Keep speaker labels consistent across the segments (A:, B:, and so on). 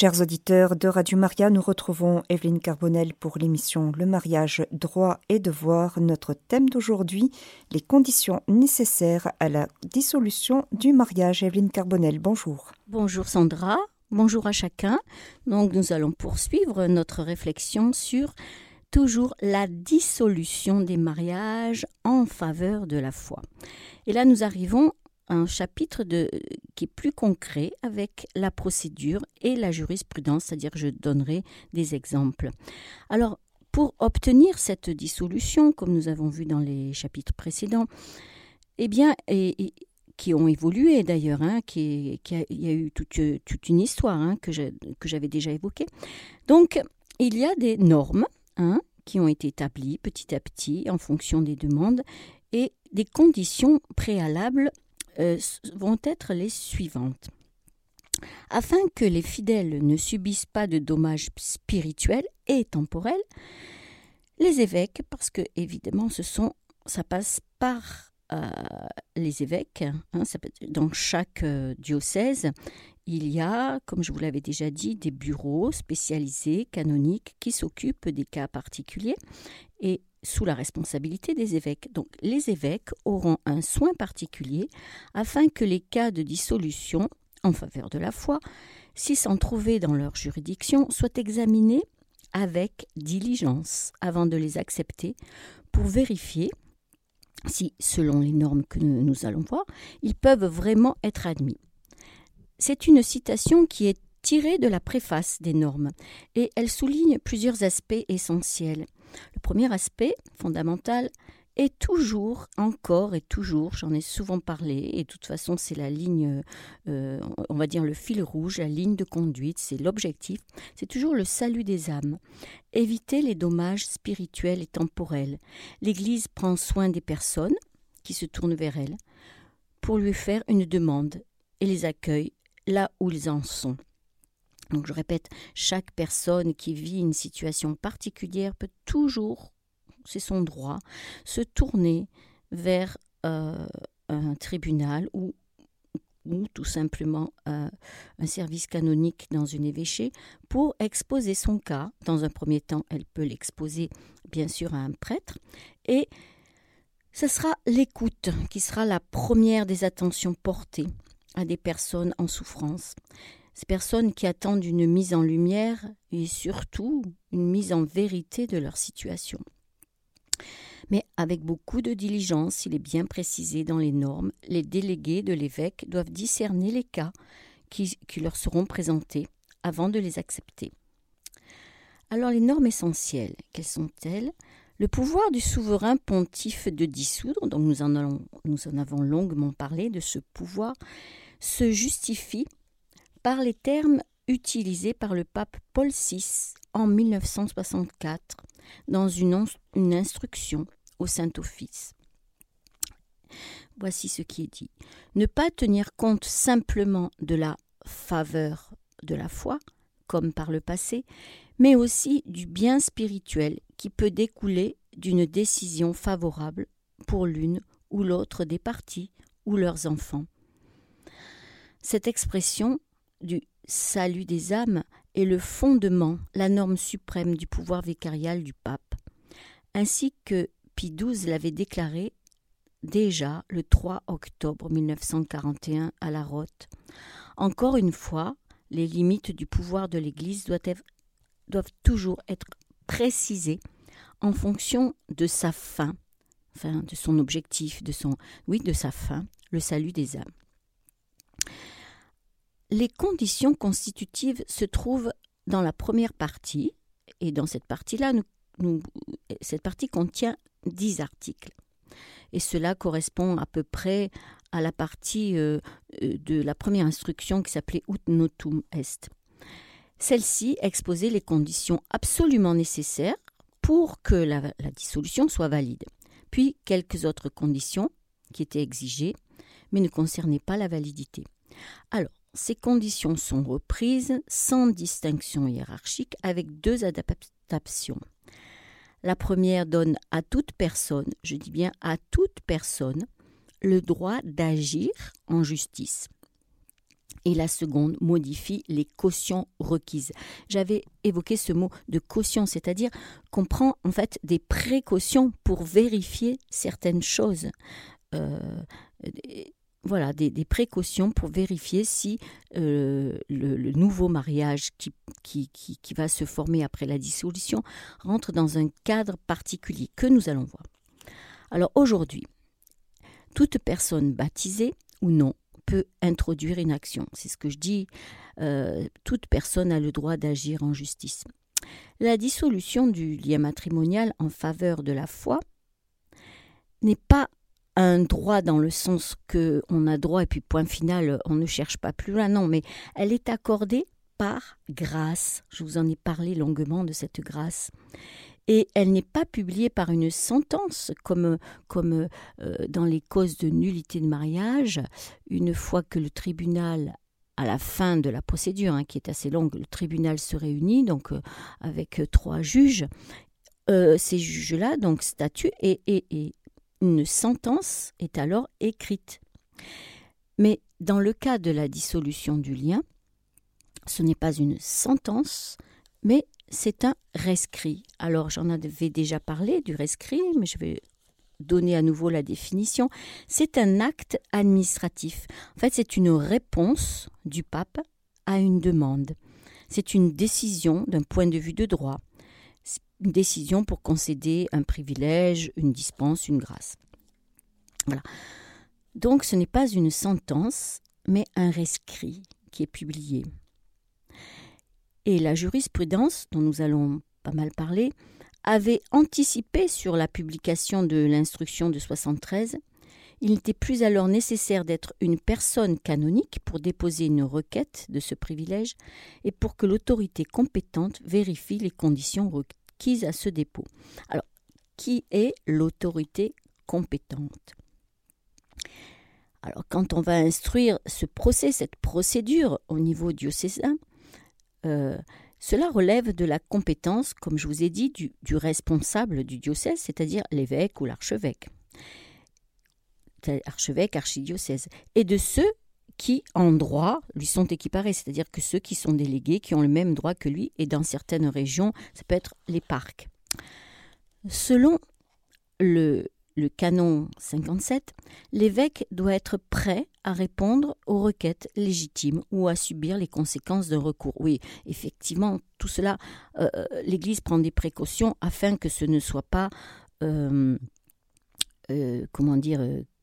A: Chers auditeurs de Radio Maria, nous retrouvons Evelyne Carbonel pour l'émission Le mariage, droit et devoir. Notre thème d'aujourd'hui, les conditions nécessaires à la dissolution du mariage. Evelyne Carbonel, bonjour.
B: Bonjour Sandra, bonjour à chacun. Donc nous allons poursuivre notre réflexion sur toujours la dissolution des mariages en faveur de la foi. Et là nous arrivons un chapitre qui est plus concret avec la procédure et la jurisprudence, c'est-à-dire je donnerai des exemples. Alors, pour obtenir cette dissolution, comme nous avons vu dans les chapitres précédents, eh bien, et, qui ont évolué d'ailleurs, hein, qui, il y a eu toute, toute une histoire hein, que j'avais déjà évoquée. Donc, il y a des normes hein, qui ont été établies petit à petit en fonction des demandes et des conditions préalables euh, vont être les suivantes. Afin que les fidèles ne subissent pas de dommages spirituels et temporels, les évêques, parce que évidemment ça passe par euh, les évêques, hein, dans chaque euh, diocèse, il y a, comme je vous l'avais déjà dit, des bureaux spécialisés, canoniques, qui s'occupent des cas particuliers. Et sous la responsabilité des évêques. Donc les évêques auront un soin particulier afin que les cas de dissolution en faveur de la foi, s'ils s'en trouvaient dans leur juridiction, soient examinés avec diligence avant de les accepter pour vérifier si, selon les normes que nous allons voir, ils peuvent vraiment être admis. C'est une citation qui est tirée de la préface des normes et elle souligne plusieurs aspects essentiels. Le premier aspect fondamental est toujours, encore et toujours, j'en ai souvent parlé, et de toute façon c'est la ligne, euh, on va dire le fil rouge, la ligne de conduite, c'est l'objectif, c'est toujours le salut des âmes. Éviter les dommages spirituels et temporels. L'Église prend soin des personnes qui se tournent vers elle pour lui faire une demande et les accueille là où ils en sont. Donc je répète, chaque personne qui vit une situation particulière peut toujours, c'est son droit, se tourner vers euh, un tribunal ou, ou tout simplement euh, un service canonique dans une évêché pour exposer son cas. Dans un premier temps, elle peut l'exposer bien sûr à un prêtre et ce sera l'écoute qui sera la première des attentions portées à des personnes en souffrance. Ces personnes qui attendent une mise en lumière et surtout une mise en vérité de leur situation. Mais avec beaucoup de diligence, il est bien précisé dans les normes, les délégués de l'évêque doivent discerner les cas qui, leur seront présentés avant de les accepter. Alors les normes essentielles, quelles sont-elles? Le pouvoir du souverain pontife de dissoudre, donc nous en, nous en avons longuement parlé de ce pouvoir, se justifie par les termes utilisés par le pape Paul VI en 1964 dans une, instruction au Saint-Office. Voici ce qui est dit. Ne pas tenir compte simplement de la faveur de la foi, comme par le passé, mais aussi du bien spirituel qui peut découler d'une décision favorable pour l'une ou l'autre des parties ou leurs enfants. Cette expression du salut des âmes est le fondement, la norme suprême du pouvoir vicarial du pape, ainsi que Pie XII l'avait déclaré déjà le 3 octobre 1941 à la Rote. Encore une fois, les limites du pouvoir de l'Église doivent, doivent toujours être précisées en fonction de sa fin, enfin de son objectif, de son oui, de sa fin, le salut des âmes. Les conditions constitutives se trouvent dans la première partie, et dans cette partie-là, cette partie contient dix articles. Et cela correspond à peu près à la partie euh, euh, de la première instruction qui s'appelait Ut notum est. Celle-ci exposait les conditions absolument nécessaires pour que la, la dissolution soit valide, puis quelques autres conditions qui étaient exigées, mais ne concernaient pas la validité. Alors, ces conditions sont reprises sans distinction hiérarchique avec deux adaptations. La première donne à toute personne, je dis bien à toute personne, le droit d'agir en justice. et la seconde modifie les cautions requises. J'avais évoqué ce mot de caution, c'est-à-dire qu'on prend en fait des précautions pour vérifier certaines choses. Euh, voilà, des, précautions pour vérifier si euh, le, nouveau mariage qui, qui, qui, va se former après la dissolution rentre dans un cadre particulier que nous allons voir. Alors aujourd'hui, toute personne baptisée ou non peut introduire une action. C'est ce que je dis, euh, toute personne a le droit d'agir en justice. La dissolution du lien matrimonial en faveur de la foi n'est pas un droit dans le sens que on a droit et puis point final, on ne cherche pas plus loin. Non, mais elle est accordée par grâce. Je vous en ai parlé longuement de cette grâce. Et elle n'est pas publiée par une sentence comme, euh, dans les causes de nullité de mariage. Une fois que le tribunal à la fin de la procédure, hein, qui est assez longue, le tribunal se réunit donc euh, avec trois juges. Euh, ces juges-là donc statuent et, une sentence est alors écrite. Mais dans le cas de la dissolution du lien, ce n'est pas une sentence, mais c'est un rescrit. Alors j'en avais déjà parlé du rescrit, mais je vais donner à nouveau la définition. C'est un acte administratif. En fait, c'est une réponse du pape à une demande. C'est une décision d'un point de vue de droit une décision pour concéder un privilège, une dispense, une grâce. Voilà. Donc ce n'est pas une sentence, mais un rescrit qui est publié. Et la jurisprudence, dont nous allons pas mal parler, avait anticipé sur la publication de l'instruction de 73. Il n'était plus alors nécessaire d'être une personne canonique pour déposer une requête de ce privilège et pour que l'autorité compétente vérifie les conditions à ce. Alors, qui est l'autorité compétente? Alors, quand on va instruire ce procès, cette procédure au niveau diocésain, euh, cela relève de la compétence, comme je vous ai dit, du, du responsable du diocèse, c'est-à-dire l'évêque ou l'archevêque. Archevêque, archidiocèse. Et de ceux qui, en droit, lui sont équiparés, c'est-à-dire que ceux qui sont délégués, qui ont le même droit que lui, et dans certaines régions, ça peut être les parcs. Selon le, canon 57, l'évêque doit être prêt à répondre aux requêtes légitimes ou à subir les conséquences d'un recours. Oui, effectivement, tout cela, euh, euh, l'Église prend des précautions afin que ce ne soit pas, euh, comment dire,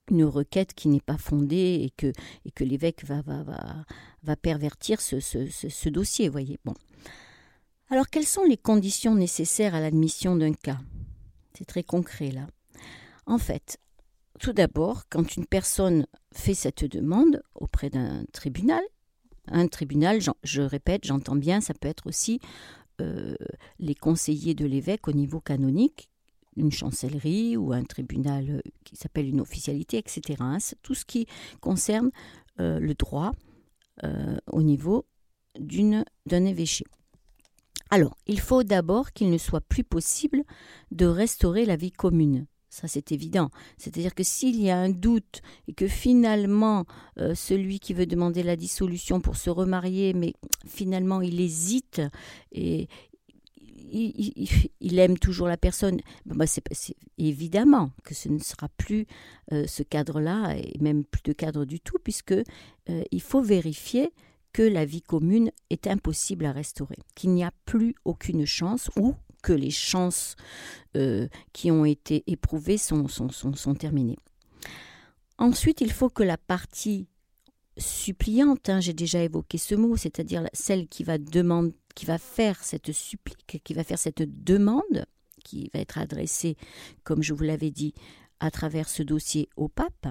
B: une requête qui n'est pas fondée et que, l'évêque va, pervertir ce, dossier, voyez. Bon. Alors, quelles sont les conditions nécessaires à l'admission d'un cas? C'est très concret là. En fait, tout d'abord, quand une personne fait cette demande auprès d'un tribunal, un tribunal, je répète, j'entends bien, ça peut être aussi euh, les conseillers de l'évêque au niveau canonique une chancellerie ou un tribunal euh, qui s'appelle une officialité, etc. Hein. tout ce qui concerne euh, le droit euh, au niveau d'un évêché. Alors, il faut d'abord qu'il ne soit plus possible de restaurer la vie commune. Ça, c'est évident. C'est-à-dire que s'il y a un doute et que finalement, celui qui veut demander la dissolution pour se remarier, mais finalement, il hésite et il, aime toujours la personne. C'est, évidemment que ce ne sera plus euh, ce cadre-là, et même plus de cadre du tout, puisque euh, il faut vérifier que la vie commune est impossible à restaurer, qu'il n'y a plus aucune chance ou que les chances euh, qui ont été éprouvées sont, terminées. Ensuite, il faut que la partie suppliante, hein, j'ai déjà évoqué ce mot, c'est-à-dire celle qui va demander qui va faire cette supplique, qui va faire cette demande, qui va être adressée, comme je vous l'avais dit, à travers ce dossier au pape,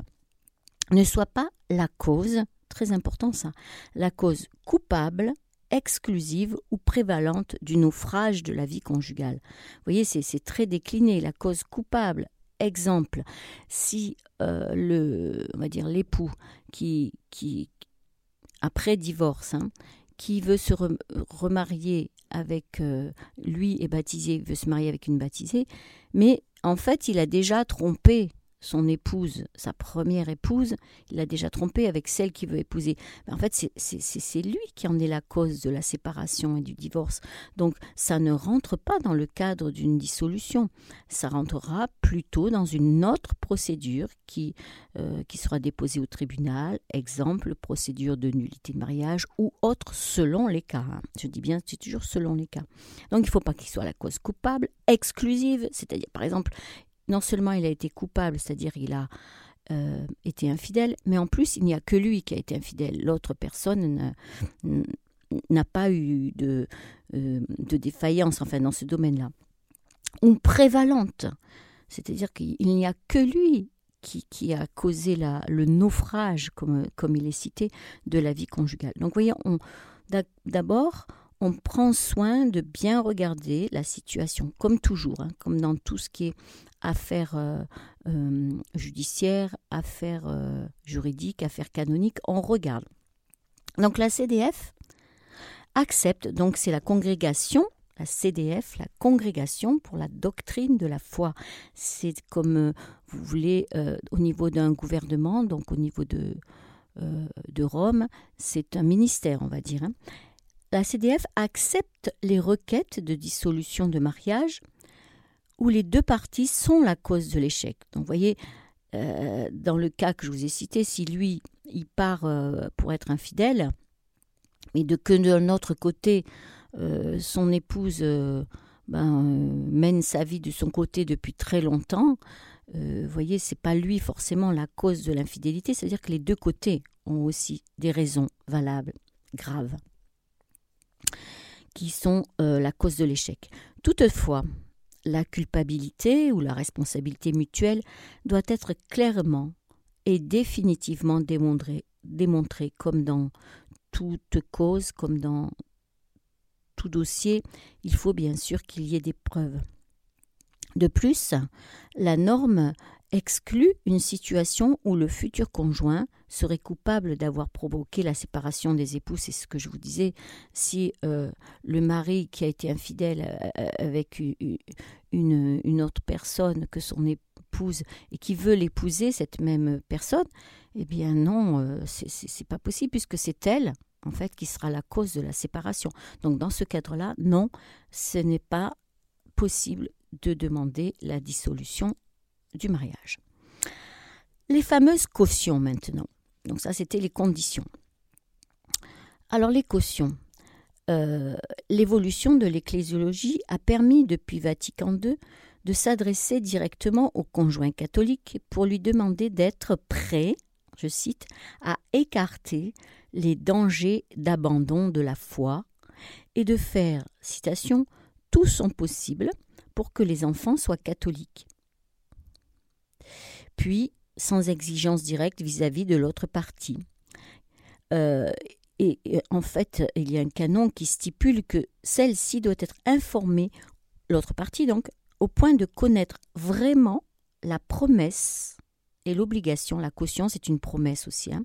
B: ne soit pas la cause, très important ça, la cause coupable, exclusive ou prévalente du naufrage de la vie conjugale. Vous voyez, c'est très décliné, la cause coupable. Exemple, si euh, le, va dire l'époux qui, qui après divorce, hein, qui veut se remarier avec euh, lui est baptisé, veut se marier avec une baptisée, mais en fait il a déjà trompé son épouse, sa première épouse, il l'a déjà trompée avec celle qu'il veut épouser. en fait, c'est lui qui en est la cause de la séparation et du divorce. Donc, ça ne rentre pas dans le cadre d'une dissolution. Ça rentrera plutôt dans une autre procédure qui, euh, qui sera déposée au tribunal, exemple, procédure de nullité de mariage ou autre selon les cas. Hein. Je dis bien, c'est toujours selon les cas. Donc, il ne faut pas qu'il soit la cause coupable, exclusive, c'est-à-dire, par exemple, non seulement il a été coupable, c'est-à-dire il a euh, été infidèle, mais en plus il n'y a que lui qui a été infidèle. L'autre personne n'a pas eu de, euh, de défaillance, enfin dans ce domaine-là. Ou prévalente, c'est-à-dire qu'il n'y a que lui qui, a causé le naufrage, comme, comme il est cité, de la vie conjugale. Donc, vous voyez, d'abord, on prend soin de bien regarder la situation, comme toujours, hein, comme dans tout ce qui est affaires euh, euh, judiciaires, affaires euh, juridiques, affaires canoniques, on regarde. Donc la CDF accepte, donc c'est la congrégation, la CDF, la congrégation pour la doctrine de la foi. C'est comme vous voulez au niveau d'un gouvernement, donc au niveau de, Rome, c'est un ministère, on va dire. Hein la CDF accepte les requêtes de dissolution de mariage où les deux parties sont la cause de l'échec. Donc vous voyez, euh, dans le cas que je vous ai cité, si lui, il part euh, pour être infidèle, mais que d'un autre côté, euh, son épouse ben, mène sa vie de son côté depuis très longtemps, vous voyez, c'est pas lui forcément la cause de l'infidélité, c'est-à-dire que les deux côtés ont aussi des raisons valables, graves qui sont euh, la cause de l'échec. Toutefois, la culpabilité ou la responsabilité mutuelle doit être clairement et définitivement démontrée, démontrée comme dans toute cause, comme dans tout dossier, il faut bien sûr qu'il y ait des preuves. De plus, la norme exclut une situation où le futur conjoint serait coupable d'avoir provoqué la séparation des époux. C'est ce que je vous disais. Si euh, le mari qui a été infidèle euh, euh, avec une, une, autre personne que son épouse et qui veut l'épouser, cette même personne, eh bien non, c'est pas possible puisque c'est elle en fait qui sera la cause de la séparation. Donc dans ce cadre-là, non, ce n'est pas possible de demander la dissolution du mariage. Les fameuses cautions maintenant. Donc ça, c'était les conditions. Alors les cautions. Euh, l'évolution de l'ecclésiologie a permis depuis Vatican II de s'adresser directement au conjoint catholique pour lui demander d'être prêt, je cite, à écarter les dangers d'abandon de la foi et de faire, citation, tout son possible pour que les enfants soient catholiques puis sans exigence directe vis-à-vis de l'autre partie. Euh, et, en fait, il y a un canon qui stipule que celle-ci doit être informée, l'autre partie donc, au point de connaître vraiment la promesse et l'obligation. La caution, c'est une promesse aussi. Hein.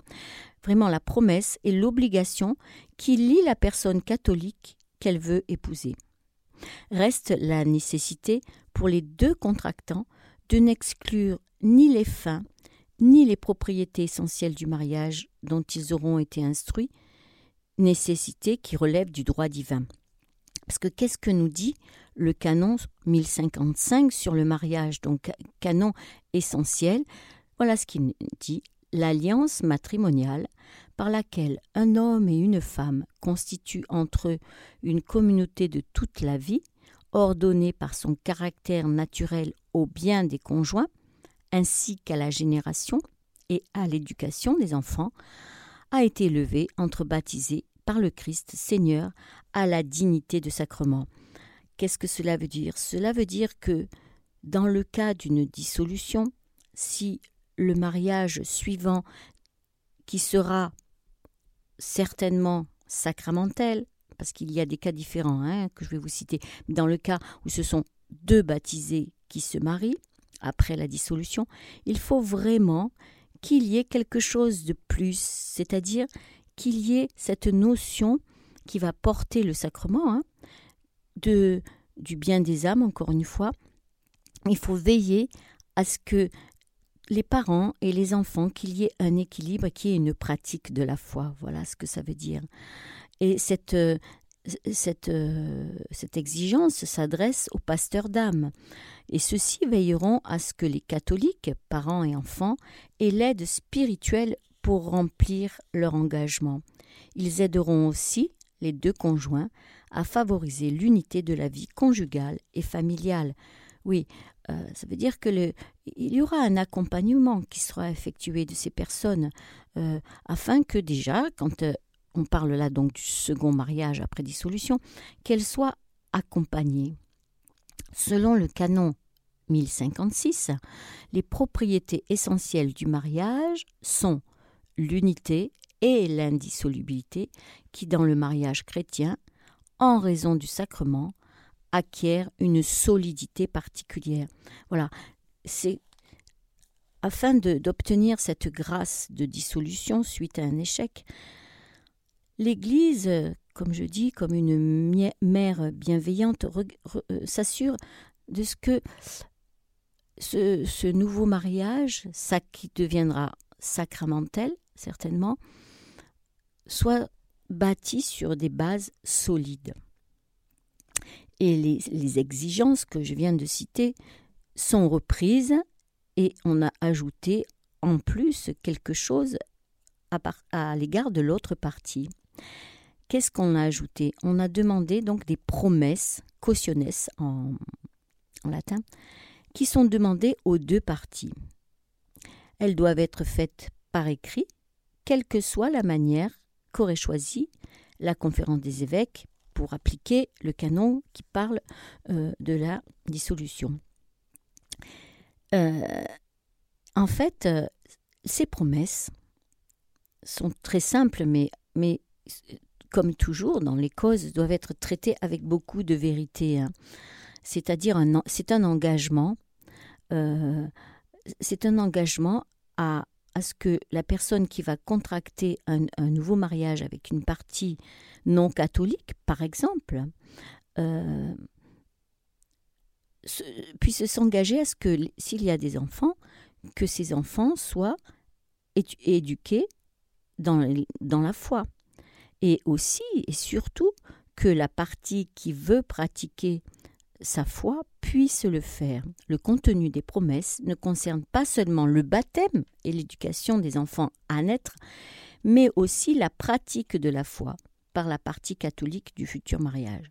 B: vraiment la promesse et l'obligation qui lie la personne catholique qu'elle veut épouser. Reste la nécessité pour les deux contractants de n'exclure ni les fins, ni les propriétés essentielles du mariage dont ils auront été instruits, nécessité qui relève du droit divin. Parce que qu'est-ce que nous dit le canon 1055 sur le mariage, donc canon essentiel? Voilà ce qu'il dit l'alliance matrimoniale par laquelle un homme et une femme constituent entre eux une communauté de toute la vie, ordonnée par son caractère naturel au bien des conjoints, ainsi qu'à la génération et à l'éducation des enfants, a été levé entre baptisés par le Christ Seigneur à la dignité de sacrement. Qu'est-ce que cela veut dire? Cela veut dire que dans le cas d'une dissolution, si le mariage suivant, qui sera certainement sacramentel, parce qu'il y a des cas différents hein, que je vais vous citer, dans le cas où ce sont deux baptisés qui se marient, après la dissolution, il faut vraiment qu'il y ait quelque chose de plus, c'est-à-dire qu'il y ait cette notion qui va porter le sacrement hein, de, du bien des âmes, encore une fois. Il faut veiller à ce que les parents et les enfants qu'il y ait un équilibre, qu'il y ait une pratique de la foi. Voilà ce que ça veut dire. Et cette, euh, cette, euh, cette exigence s'adresse aux pasteurs d'âme. Et ceux-ci veilleront à ce que les catholiques, parents et enfants, aient l'aide spirituelle pour remplir leur engagement. Ils aideront aussi les deux conjoints à favoriser l'unité de la vie conjugale et familiale. Oui, euh, ça veut dire que il y aura un accompagnement qui sera effectué de ces personnes euh, afin que déjà, quand on parle là donc du second mariage après dissolution, qu'elles soient accompagnées. Selon le canon 1056, les propriétés essentielles du mariage sont l'unité et l'indissolubilité qui, dans le mariage chrétien, en raison du sacrement, acquiert une solidité particulière. Voilà, c'est afin d'obtenir cette grâce de dissolution suite à un échec. L'Église, comme je dis, comme une mère bienveillante, euh, s'assure de ce que ce, nouveau mariage, ça qui deviendra sacramentel, certainement, soit bâti sur des bases solides. Et les, exigences que je viens de citer sont reprises et on a ajouté en plus quelque chose à l'égard de l'autre partie. Qu'est-ce qu'on a ajouté? On a demandé donc des promesses, cautionnes en, latin, qui sont demandées aux deux parties. Elles doivent être faites par écrit, quelle que soit la manière qu'aurait choisi la conférence des évêques pour appliquer le canon qui parle euh, de la dissolution. Euh, en fait, euh, ces promesses sont très simples, mais comme toujours, dans les causes, doivent être traitées avec beaucoup de vérité. Hein. C'est-à-dire, c'est un engagement, c'est un engagement à ce que la personne qui va contracter un, nouveau mariage avec une partie non catholique, par exemple, euh, puisse s'engager à ce que s'il y a des enfants, que ces enfants soient éduqués dans la foi. Et aussi et surtout que la partie qui veut pratiquer sa foi puisse le faire. Le contenu des promesses ne concerne pas seulement le baptême et l'éducation des enfants à naître, mais aussi la pratique de la foi par la partie catholique du futur mariage.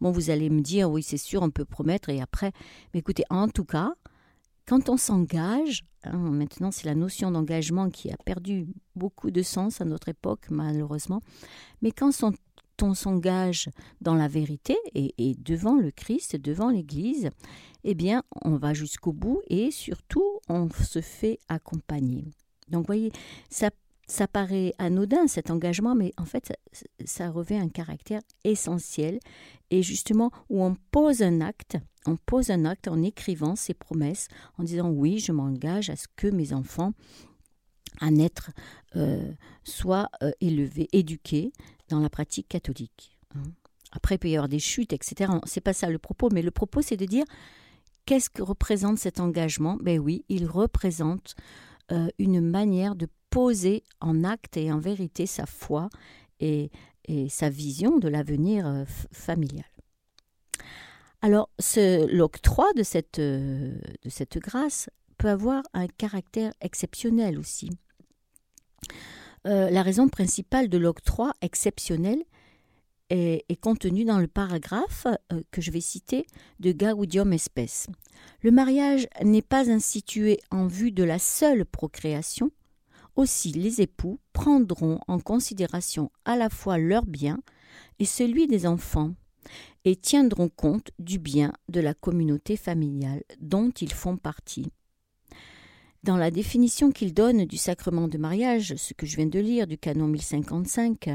B: Bon, vous allez me dire, oui, c'est sûr, on peut promettre et après, mais écoutez, en tout cas, quand on s'engage, hein, maintenant c'est la notion d'engagement qui a perdu beaucoup de sens à notre époque, malheureusement, mais quand on on s'engage dans la vérité et, devant le Christ, devant l'Église, eh bien, on va jusqu'au bout et surtout, on se fait accompagner. Donc, voyez, ça, paraît anodin cet engagement, mais en fait, ça revêt un caractère essentiel et justement où on pose un acte, on pose un acte en écrivant ses promesses, en disant oui, je m'engage à ce que mes enfants à naître euh, soient euh, élevés, éduqués dans la pratique catholique. Hein. Après, il peut y avoir des chutes, etc. C'est pas ça le propos, mais le propos, c'est de dire qu'est-ce que représente cet engagement? Ben oui, il représente euh, une manière de poser en acte et en vérité sa foi et, sa vision de l'avenir familial. Alors, l'octroi de cette, euh, de cette grâce peut avoir un caractère exceptionnel aussi. Euh, la raison principale de l'octroi exceptionnel est, contenue dans le paragraphe euh, que je vais citer de Gaudium Espèce. Le mariage n'est pas institué en vue de la seule procréation. Aussi, les époux prendront en considération à la fois leur bien et celui des enfants, et tiendront compte du bien de la communauté familiale dont ils font partie dans la définition qu'il donne du sacrement de mariage, ce que je viens de lire du canon 1055,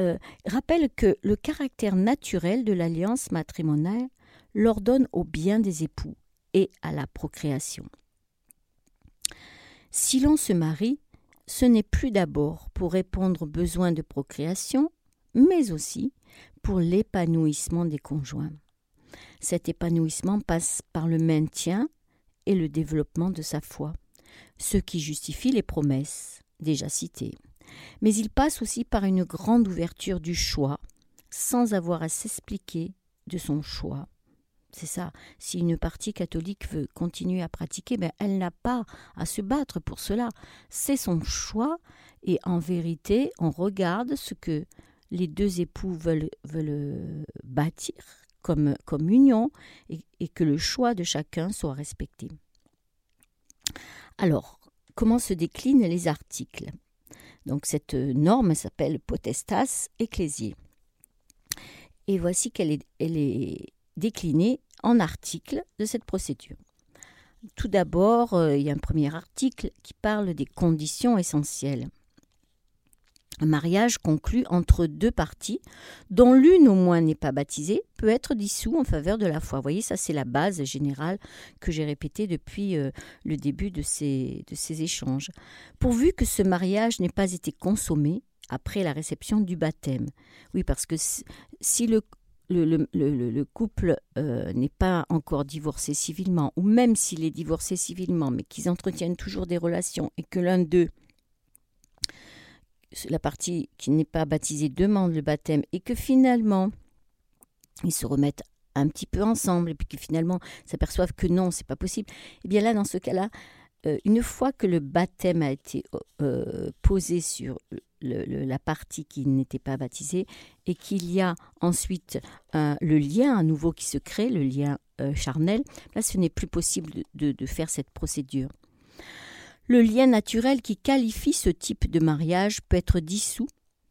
B: euh, rappelle que le caractère naturel de l'alliance matrimoniale l'ordonne au bien des époux et à la procréation. Si l'on se marie, ce n'est plus d'abord pour répondre aux besoins de procréation, mais aussi pour l'épanouissement des conjoints. Cet épanouissement passe par le maintien et le développement de sa foi. ce qui justifie les promesses déjà citées. Mais il passe aussi par une grande ouverture du choix, sans avoir à s'expliquer de son choix. C'est ça. Si une partie catholique veut continuer à pratiquer, ben elle n'a pas à se battre pour cela. C'est son choix et en vérité, on regarde ce que les deux époux veulent, veulent bâtir comme, union et, que le choix de chacun soit respecté. Alors, comment se déclinent les articles? Donc cette norme s'appelle potestas ecclésiae. Et voici qu'elle est, elle est déclinée en articles de cette procédure. Tout d'abord, euh, il y a un premier article qui parle des conditions essentielles. Un mariage conclu entre deux parties, dont l'une au moins n'est pas baptisée, peut être dissous en faveur de la foi. Vous voyez, ça c'est la base générale que j'ai répétée depuis euh, le début de ces, échanges. Pourvu que ce mariage n'ait pas été consommé après la réception du baptême. Oui, parce que si le, le, couple euh, n'est pas encore divorcé civilement, ou même s'il est divorcé civilement, mais qu'ils entretiennent toujours des relations et que l'un d'eux, la partie qui n'est pas baptisée, demande le baptême et que finalement ils se remettent un petit peu ensemble et puis que finalement s'aperçoivent que non, c'est pas possible, eh bien là, dans ce cas-là, euh, une fois que le baptême a été euh, posé sur la partie qui n'était pas baptisée et qu'il y a ensuite le lien à nouveau qui se crée, le lien euh, charnel, là ce n'est plus possible de, faire cette procédure. Le lien naturel qui qualifie ce type de mariage peut être dissous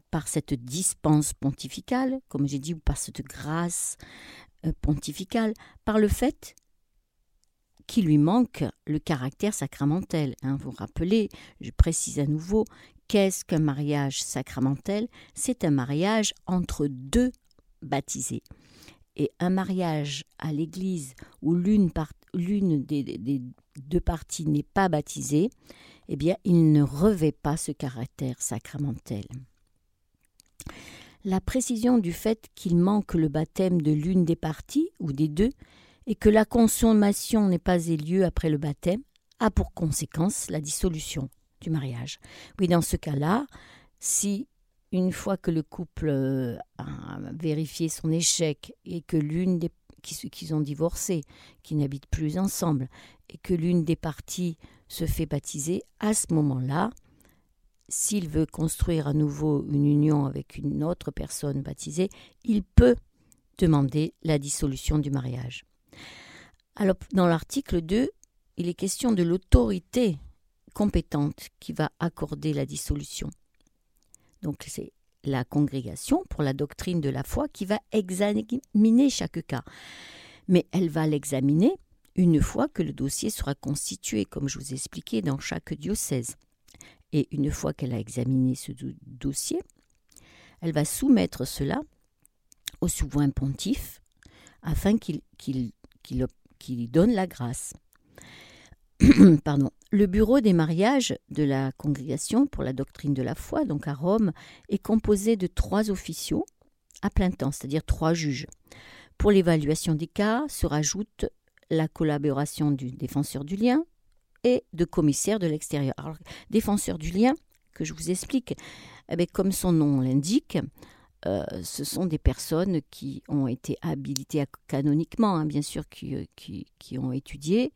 B: par cette dispense pontificale, comme j'ai dit, ou par cette grâce pontificale, par le fait qu'il lui manque le caractère sacramentel. Hein. Vous vous rappelez, je précise à nouveau, qu'est-ce qu'un mariage sacramentel? C'est un mariage entre deux baptisés. Et un mariage à l'église où l'une, des, deux parties n'est pas baptisée, eh bien, il ne revêt pas ce caractère sacramentel. La précision du fait qu'il manque le baptême de l'une des parties ou des deux et que la consommation n'ait pas eu lieu après le baptême, a pour conséquence la dissolution du mariage. Oui, dans ce cas-là, si une fois que le couple euh, a vérifié son échec et que l'une des qu'ils ont divorcé, qui n'habitent plus ensemble, et que l'une des parties se fait baptiser, à ce moment-là, s'il veut construire à nouveau une union avec une autre personne baptisée, il peut demander la dissolution du mariage. Alors, dans l'article 2, il est question de l'autorité compétente qui va accorder la dissolution. Donc, c'est la congrégation pour la doctrine de la foi qui va examiner chaque cas. Mais elle va l'examiner une fois que le dossier sera constitué, comme je vous ai expliqué, dans chaque diocèse. Et une fois qu'elle a examiné ce dossier, elle va soumettre cela au souverain pontife afin qu'il qui, donne la grâce. Le bureau des mariages de la congrégation pour la doctrine de la foi, donc à Rome, est composé de trois officiaux à plein temps, c'est-à-dire trois juges. Pour l'évaluation des cas se rajoute la collaboration du défenseur du lien et de commissaires de l'extérieur. Alors, défenseur du lien, que je vous explique, eh comme son nom l'indique, euh, ce sont des personnes qui ont été habilitées canoniquement, hein, bien sûr, euh, qui, qui, ont étudié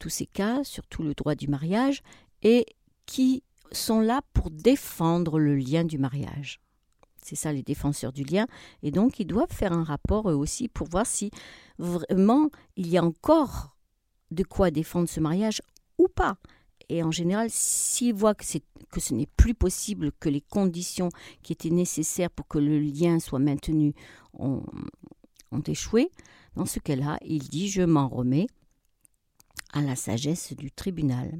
B: tous ces cas, surtout le droit du mariage, et qui sont là pour défendre le lien du mariage. C'est ça les défenseurs du lien. Et donc, ils doivent faire un rapport eux aussi pour voir si vraiment il y a encore de quoi défendre ce mariage ou pas. Et en général, s'ils voient que, ce n'est plus possible, que les conditions qui étaient nécessaires pour que le lien soit maintenu ont, ont échoué, dans ce cas-là, il dit Je m'en remets à la sagesse du tribunal.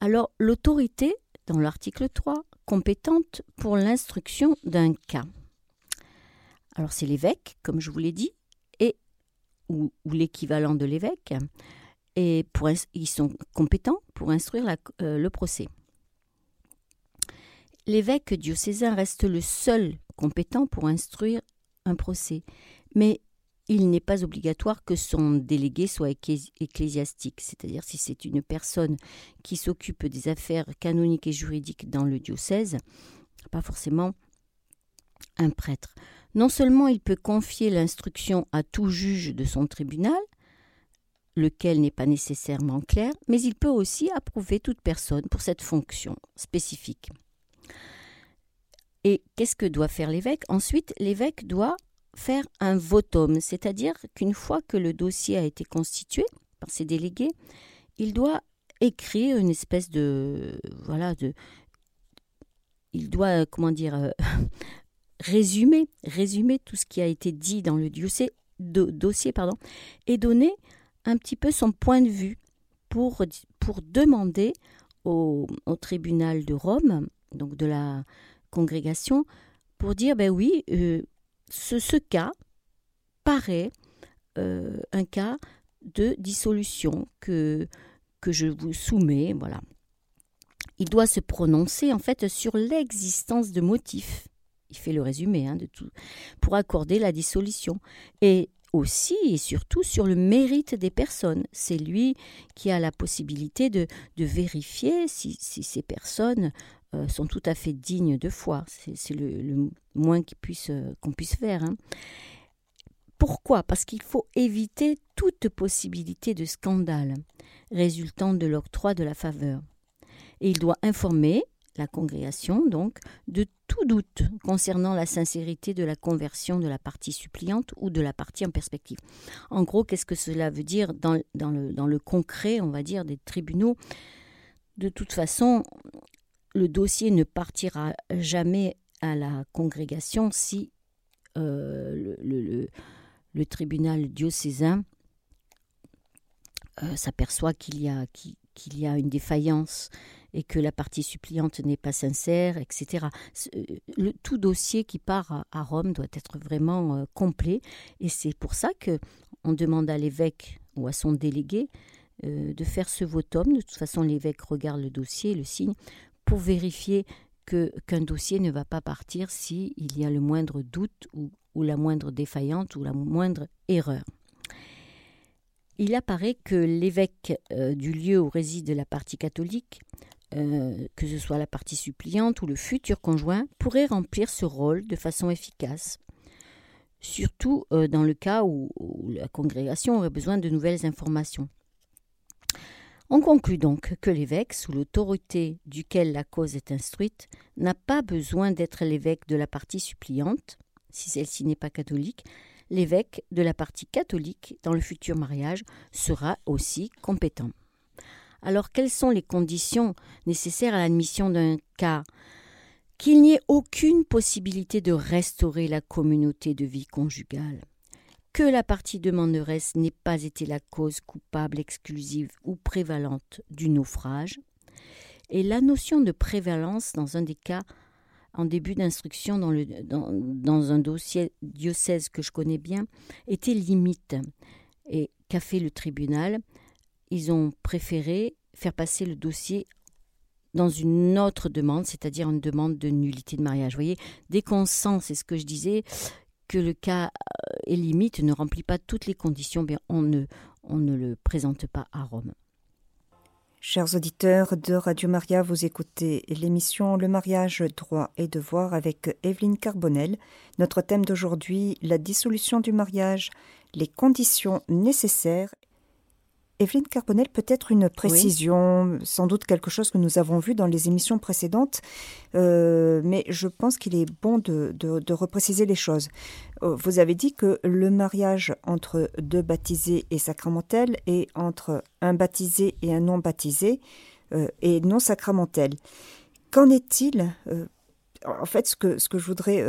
B: Alors, l'autorité, dans l'article 3, compétente pour l'instruction d'un cas. Alors, c'est l'évêque, comme je vous l'ai dit, et, ou l'équivalent de l'évêque, et ils sont compétents pour instruire euh, le procès. L'évêque diocésain reste le seul compétent pour instruire un procès, mais il n'est pas obligatoire que son délégué soit ecclésiastique, c'est-à-dire si c'est une personne qui s'occupe des affaires canoniques et juridiques dans le diocèse, pas forcément un prêtre. Non seulement il peut confier l'instruction à tout juge de son tribunal, lequel n'est pas nécessairement clair, mais il peut aussi approuver toute personne pour cette fonction spécifique. Et qu'est-ce que doit faire l'évêque? Ensuite, l'évêque doit faire un votum, c'est-à-dire qu'une fois que le dossier a été constitué par ses délégués, il doit écrire une espèce de voilà de il doit comment dire euh, résumer résumer tout ce qui a été dit dans le dossier, dossier pardon et donner un petit peu son point de vue pour pour demander au, au tribunal de Rome donc de la congrégation pour dire ben oui euh, ce, cas paraît euh, un cas de dissolution que, que je vous soumets. Voilà. Il doit se prononcer en fait sur l'existence de motifs. Il fait le résumé hein, de tout pour accorder la dissolution et aussi et surtout sur le mérite des personnes. C'est lui qui a la possibilité de, de vérifier si, si, ces personnes euh, sont tout à fait dignes de foi. C'est le, moins qu'on puisse, euh, qu'on puisse faire. Hein. Pourquoi? Parce qu'il faut éviter toute possibilité de scandale résultant de l'octroi de la faveur. Et il doit informer la congrégation, donc, de tout doute concernant la sincérité de la conversion de la partie suppliante ou de la partie en perspective. En gros, qu'est-ce que cela veut dire dans le concret, on va dire, des tribunaux? De toute façon, le dossier ne partira jamais à la congrégation si euh, le, tribunal diocésain euh, s'aperçoit qu'il y, a, une défaillance et que la partie suppliante n'est pas sincère, etc. Euh, tout dossier qui part à, Rome doit être vraiment complet et c'est pour ça que on demande à l'évêque ou à son délégué de faire ce votum. De toute façon, l'évêque regarde le dossier, le signe, pour vérifier qu'un dossier ne va pas partir s'il il y a le moindre doute ou, la moindre défaillante ou la moindre erreur. Il apparaît que l'évêque euh, du lieu où réside la partie catholique, euh, que ce soit la partie suppliante ou le futur conjoint, pourrait remplir ce rôle de façon efficace, surtout euh, dans le cas où la congrégation aurait besoin de nouvelles informations. On conclut donc que l'évêque, sous l'autorité duquel la cause est instruite, n'a pas besoin d'être l'évêque de la partie suppliante, si celle-ci n'est pas catholique, l'évêque de la partie catholique dans le futur mariage sera aussi compétent. Alors quelles sont les conditions nécessaires à l'admission d'un cas? Qu'il n'y ait aucune possibilité de restaurer la communauté de vie conjugale, que la partie demanderesse n'ait pas été la cause coupable exclusive ou prévalente du naufrage, et la notion de prévalence dans un des cas en début d'instruction dans, un dossier diocèse que je connais bien était limite. Et qu'a fait le tribunal? Ils ont préféré faire passer le dossier dans une autre demande, c'est-à-dire une demande de nullité de mariage. Vous voyez, dès qu'on sent, c'est ce que je disais, que le cas euh, est limite, ne remplit pas toutes les conditions, on ne, on ne le présente pas à Rome.
A: Chers auditeurs de Radio Maria, vous écoutez l'émission Le mariage, droit et devoir avec Evelyne Carbonel. Notre thème d'aujourd'hui, la dissolution du mariage, les conditions nécessaires Evelyne Carbonel, peut-être une précision, sans doute quelque chose que nous avons vu dans les émissions précédentes, euh, mais je pense qu'il est bon de, de, repréciser les choses. Euh, vous avez dit que le mariage entre deux baptisés et sacramentel et entre un baptisé et un non baptisé euh, est non sacramentel. Qu'en est-il en fait, ce que, ce que je voudrais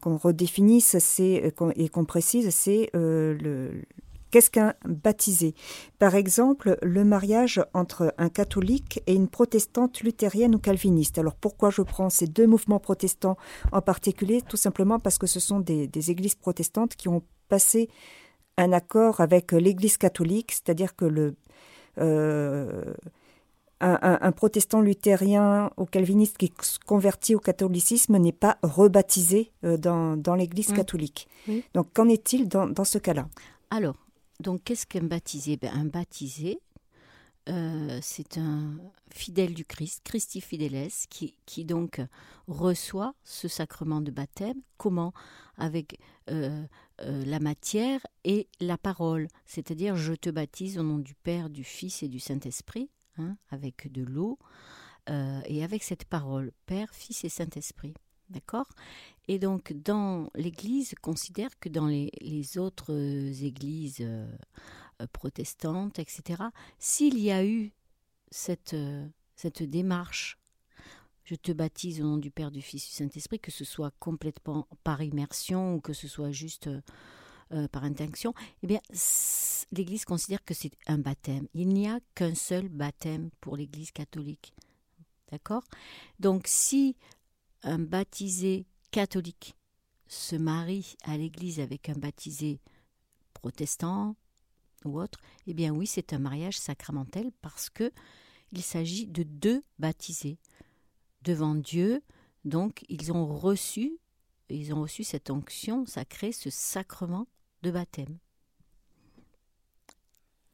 A: qu'on redéfinisse c'est, et qu'on précise, c'est le, Qu'est-ce qu'un baptisé? Par exemple, le mariage entre un catholique et une protestante luthérienne ou calviniste. Alors pourquoi je prends ces deux mouvements protestants en particulier? Tout simplement parce que ce sont des, églises protestantes qui ont passé un accord avec l'Église catholique, c'est-à-dire que le, euh, un, protestant luthérien ou calviniste qui se convertit au catholicisme n'est pas rebaptisé euh, dans, l'Église catholique. Donc qu'en est-il dans, ce cas-là?
B: Alors, donc qu'est-ce qu'un baptisé? Ben, Un baptisé, euh, c'est un fidèle du Christ, Christi Fideles, qui, donc reçoit ce sacrement de baptême. Comment? Avec euh, la matière et la parole, c'est-à-dire je te baptise au nom du Père, du Fils et du Saint-Esprit. Hein, avec de l'eau euh, et avec cette parole, Père, Fils et Saint-Esprit. D'accord? Et donc, dans l'Église, considère que dans les, autres églises euh, protestantes, etc., s'il y a eu cette, cette démarche, je te baptise au nom du Père, du Fils du Saint-Esprit, que ce soit complètement par immersion ou que ce soit juste euh, par intention, eh bien, l'Église considère que c'est un baptême. Il n'y a qu'un seul baptême pour l'Église catholique. D'accord? Donc, si un baptisé catholique se marie à l'Église avec un baptisé protestant ou autre, eh bien oui, c'est un mariage sacramentel parce que il s'agit de deux baptisés devant Dieu. Donc, ils ont reçu, ils ont reçu cette onction sacrée, ce sacrement de baptême.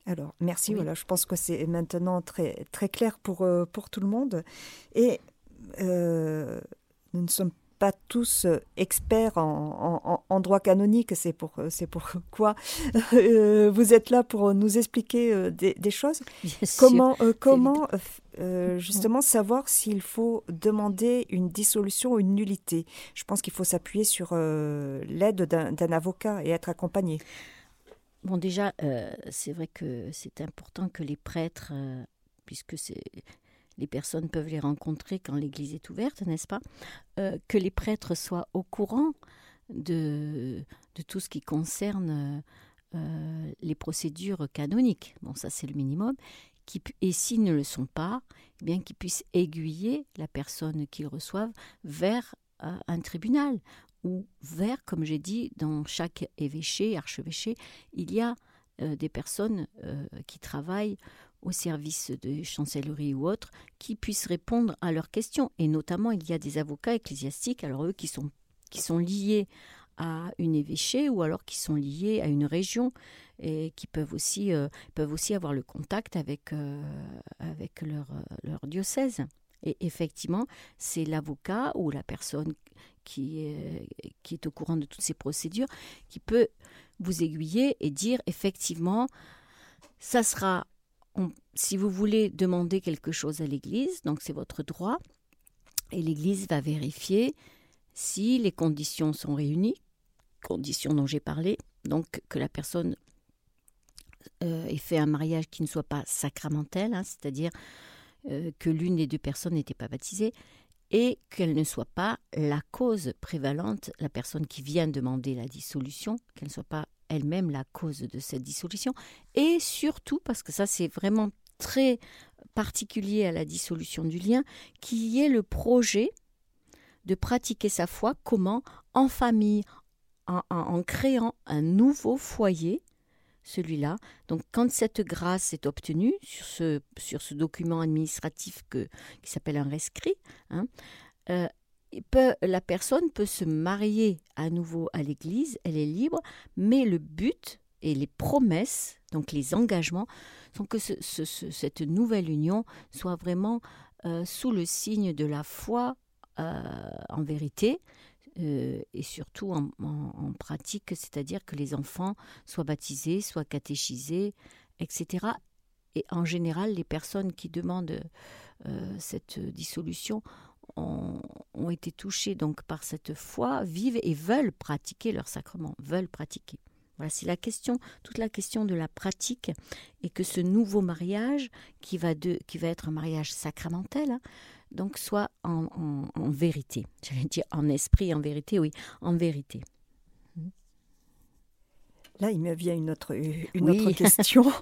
A: Alors, merci. Voilà, je pense que c'est maintenant très, très clair pour, euh, pour tout le monde. Et euh, nous ne sommes pas tous experts en, en, droit canonique. C'est pour, c'est pourquoi euh, vous êtes là pour nous expliquer des, des, choses. comment comment justement savoir s'il faut demander une dissolution ou une nullité? Je pense qu'il faut s'appuyer sur l'aide d'un avocat et être accompagné.
B: Bon, déjà, euh, c'est vrai que c'est important que les prêtres, euh, puisque les personnes peuvent les rencontrer quand l'église est ouverte, n'est-ce pas euh, Que les prêtres soient au courant de, de tout ce qui concerne les procédures canoniques. Bon, ça, c'est le minimum. Et s'ils ne le sont pas, eh bien qu'ils puissent aiguiller la personne qu'ils reçoivent vers un tribunal ou vers, comme j'ai dit, dans chaque évêché, archevêché, il y a euh, des personnes euh, qui travaillent au service de chancellerie ou autres, qui puissent répondre à leurs questions. Et notamment, il y a des avocats ecclésiastiques, alors eux qui sont, qui sont liés à une évêché ou alors qui sont liés à une région et qui peuvent aussi, euh, peuvent aussi avoir le contact avec, avec leur, leur diocèse. Et effectivement, c'est l'avocat ou la personne qui qui est au courant de toutes ces procédures qui peut vous aiguiller et dire effectivement, ça sera, si vous voulez demander quelque chose à l'Église, donc c'est votre droit, et l'Église va vérifier si les conditions sont réunies, conditions dont j'ai parlé, donc que la personne euh, ait fait un mariage qui ne soit pas sacramentel, hein, c'est-à-dire euh, que l'une des deux personnes n'était pas baptisée et qu'elle ne soit pas la cause prévalente, la personne qui vient demander la dissolution, qu'elle ne soit pas elle-même la cause de cette dissolution, et surtout, parce que ça c'est vraiment très particulier à la dissolution du lien, qui est le projet de pratiquer sa foi, comment? En famille, en créant un nouveau foyer celui-là. Donc quand cette grâce est obtenue sur ce, document administratif qui s'appelle un rescrit, hein, euh, la personne peut se marier à nouveau à l'Église, elle est libre, mais le but et les promesses, donc les engagements, sont que cette nouvelle union soit vraiment euh, sous le signe de la foi euh, en vérité, euh, et surtout en, pratique, c'est-à-dire que les enfants soient baptisés, soient catéchisés, etc. Et en général, les personnes qui demandent cette dissolution ont, ont, été touchées donc par cette foi, vivent et veulent pratiquer leur sacrement, veulent pratiquer. Voilà, c'est la question, toute la question de la pratique, et que ce nouveau mariage, qui va, de, qui va être un mariage sacramentel, hein, donc soit en, vérité. J'allais dire en esprit, en vérité, oui, en vérité.
A: Là, il me vient une autre, une autre question.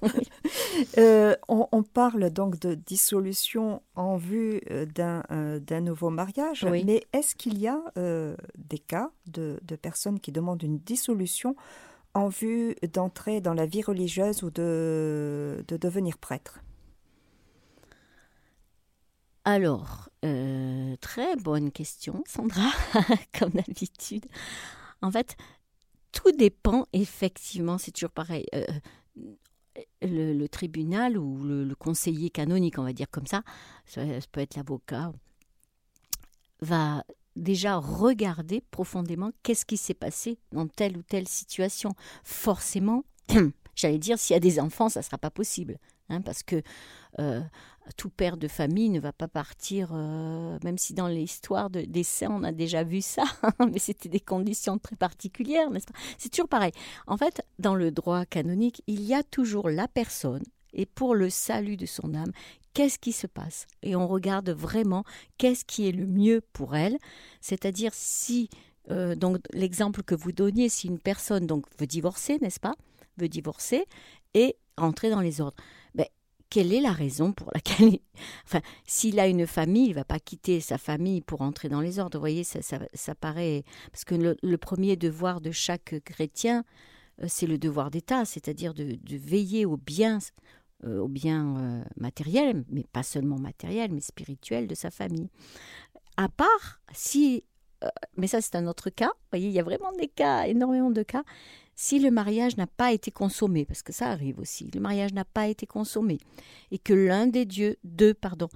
A: Euh, on, parle donc de dissolution en vue euh, euh, d'un nouveau mariage, mais est-ce qu'il y a des cas de, de, personnes qui demandent une dissolution en vue d'entrer dans la vie religieuse ou de, de devenir prêtre?
B: Alors, euh, très bonne question, Sandra, comme d'habitude. En fait, tout dépend, effectivement, c'est toujours pareil. Euh, le, tribunal ou le, conseiller canonique, on va dire comme ça, ça, peut être l'avocat, va déjà regarder profondément qu'est-ce qui s'est passé dans telle ou telle situation. Forcément, j'allais dire, s'il y a des enfants, ça ne sera pas possible. Hein, parce que euh, tout père de famille ne va pas partir, euh, même si dans l'histoire de décès, on a déjà vu ça, mais c'était des conditions très particulières, n'est-ce pas? C'est toujours pareil. En fait, dans le droit canonique, il y a toujours la personne, et pour le salut de son âme, qu'est-ce qui se passe? Et on regarde vraiment qu'est-ce qui est le mieux pour elle, c'est-à-dire si, euh, donc l'exemple que vous donniez, si une personne donc veut divorcer, n'est-ce pas? Veut divorcer et rentrer dans les ordres quelle est la raison pour laquelle, enfin, s'il a une famille, il va pas quitter sa famille pour entrer dans les ordres. Vous voyez, ça, ça, paraît parce que le, premier devoir de chaque chrétien, euh, c'est le devoir d'État, c'est-à-dire de, veiller au bien, euh, au bien euh, matériel, mais pas seulement matériel, mais spirituel de sa famille. À part si, mais ça c'est un autre cas. Vous voyez, il y a vraiment des cas, énormément de cas si le mariage n'a pas été consommé, parce que ça arrive aussi, le mariage n'a pas été consommé, et que l'un des dieux, deux, pardon,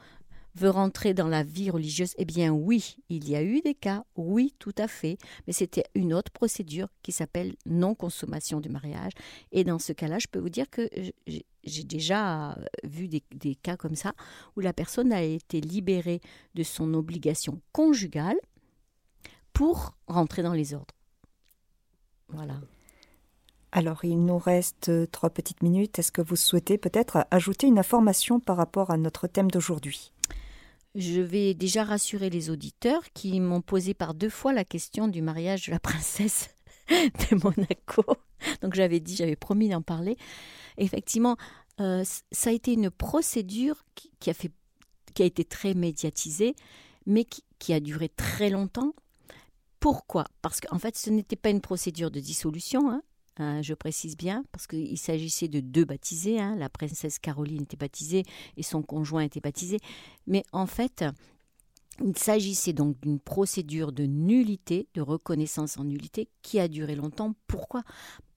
B: veut rentrer dans la vie religieuse, eh bien oui, il y a eu des cas, oui, tout à fait, mais c'était une autre procédure qui s'appelle non-consommation du mariage. Et dans ce cas-là, je peux vous dire que j'ai déjà vu des, des, cas comme ça, où la personne a été libérée de son obligation conjugale pour rentrer dans les ordres. Voilà.
A: Alors, il nous reste euh, trois petites minutes. Est-ce que vous souhaitez peut-être ajouter une information par rapport à notre thème d'aujourd'hui?
B: Je vais déjà rassurer les auditeurs qui m'ont posé par deux fois la question du mariage de la princesse de Monaco. Donc j'avais dit, j'avais promis d'en parler. Effectivement, euh, ça a été une procédure qui, a été très médiatisée, mais qui a duré très longtemps. Pourquoi? Parce qu'en fait, ce n'était pas une procédure de dissolution, hein. Hein, je précise bien, parce qu'il s'agissait de deux baptisés. Hein. la princesse Caroline était baptisée et son conjoint était baptisé. Mais en fait, il s'agissait donc d'une procédure de nullité, de reconnaissance en nullité, qui a duré longtemps. Pourquoi?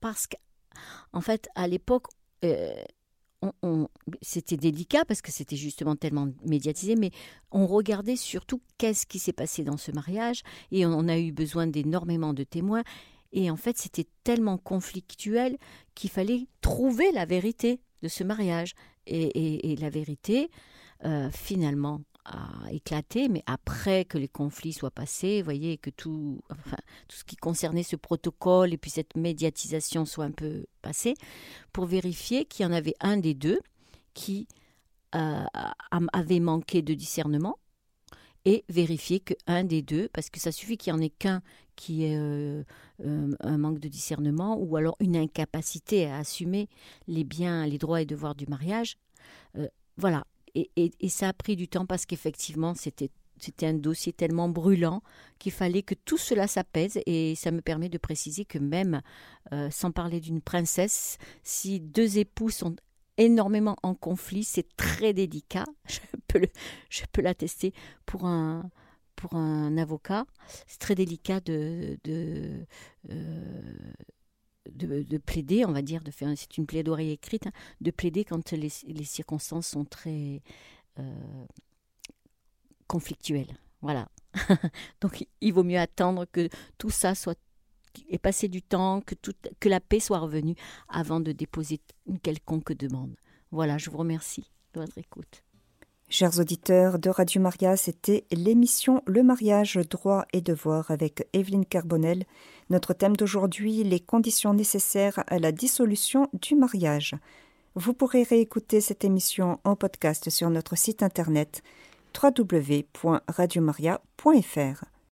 B: Parce qu'en fait, à l'époque, euh, c'était délicat parce que c'était justement tellement médiatisé, mais on regardait surtout qu'est-ce qui s'est passé dans ce mariage et on a eu besoin d'énormément de témoins. Et en fait, c'était tellement conflictuel qu'il fallait trouver la vérité de ce mariage. Et, la vérité, euh, finalement, a éclaté, mais après que les conflits soient passés, vous voyez, que tout, enfin, tout ce qui concernait ce protocole et puis cette médiatisation soit un peu passé, pour vérifier qu'il y en avait un des deux qui euh, avait manqué de discernement et vérifier qu'un des deux, parce que ça suffit qu'il n'y en ait qu'un qui ait euh, euh, un manque de discernement ou alors une incapacité à assumer les biens, les droits et devoirs du mariage. Euh, voilà. Et, ça a pris du temps parce qu'effectivement, c'était c'était un dossier tellement brûlant qu'il fallait que tout cela s'apaise et ça me permet de préciser que même sans parler d'une princesse, si deux époux sont énormément en conflit, c'est très délicat, je peux l'attester pour un, pour un avocat, c'est très délicat de, de, euh, de, plaider, on va dire, de faire, c'est une plaidoirie écrite, hein, de plaider quand les, les circonstances sont très euh, conflictuelles. Voilà. Donc il vaut mieux attendre que tout ça soit et passer du temps, que, tout, que la paix soit revenue avant de déposer une quelconque demande. Voilà, je vous remercie de votre écoute.
A: Chers auditeurs de Radio Maria, c'était l'émission Le mariage, droit et devoir avec Evelyne Carbonel. Notre thème d'aujourd'hui, les conditions nécessaires à la dissolution du mariage. Vous pourrez réécouter cette émission en podcast sur notre site internet www.radiomaria.fr.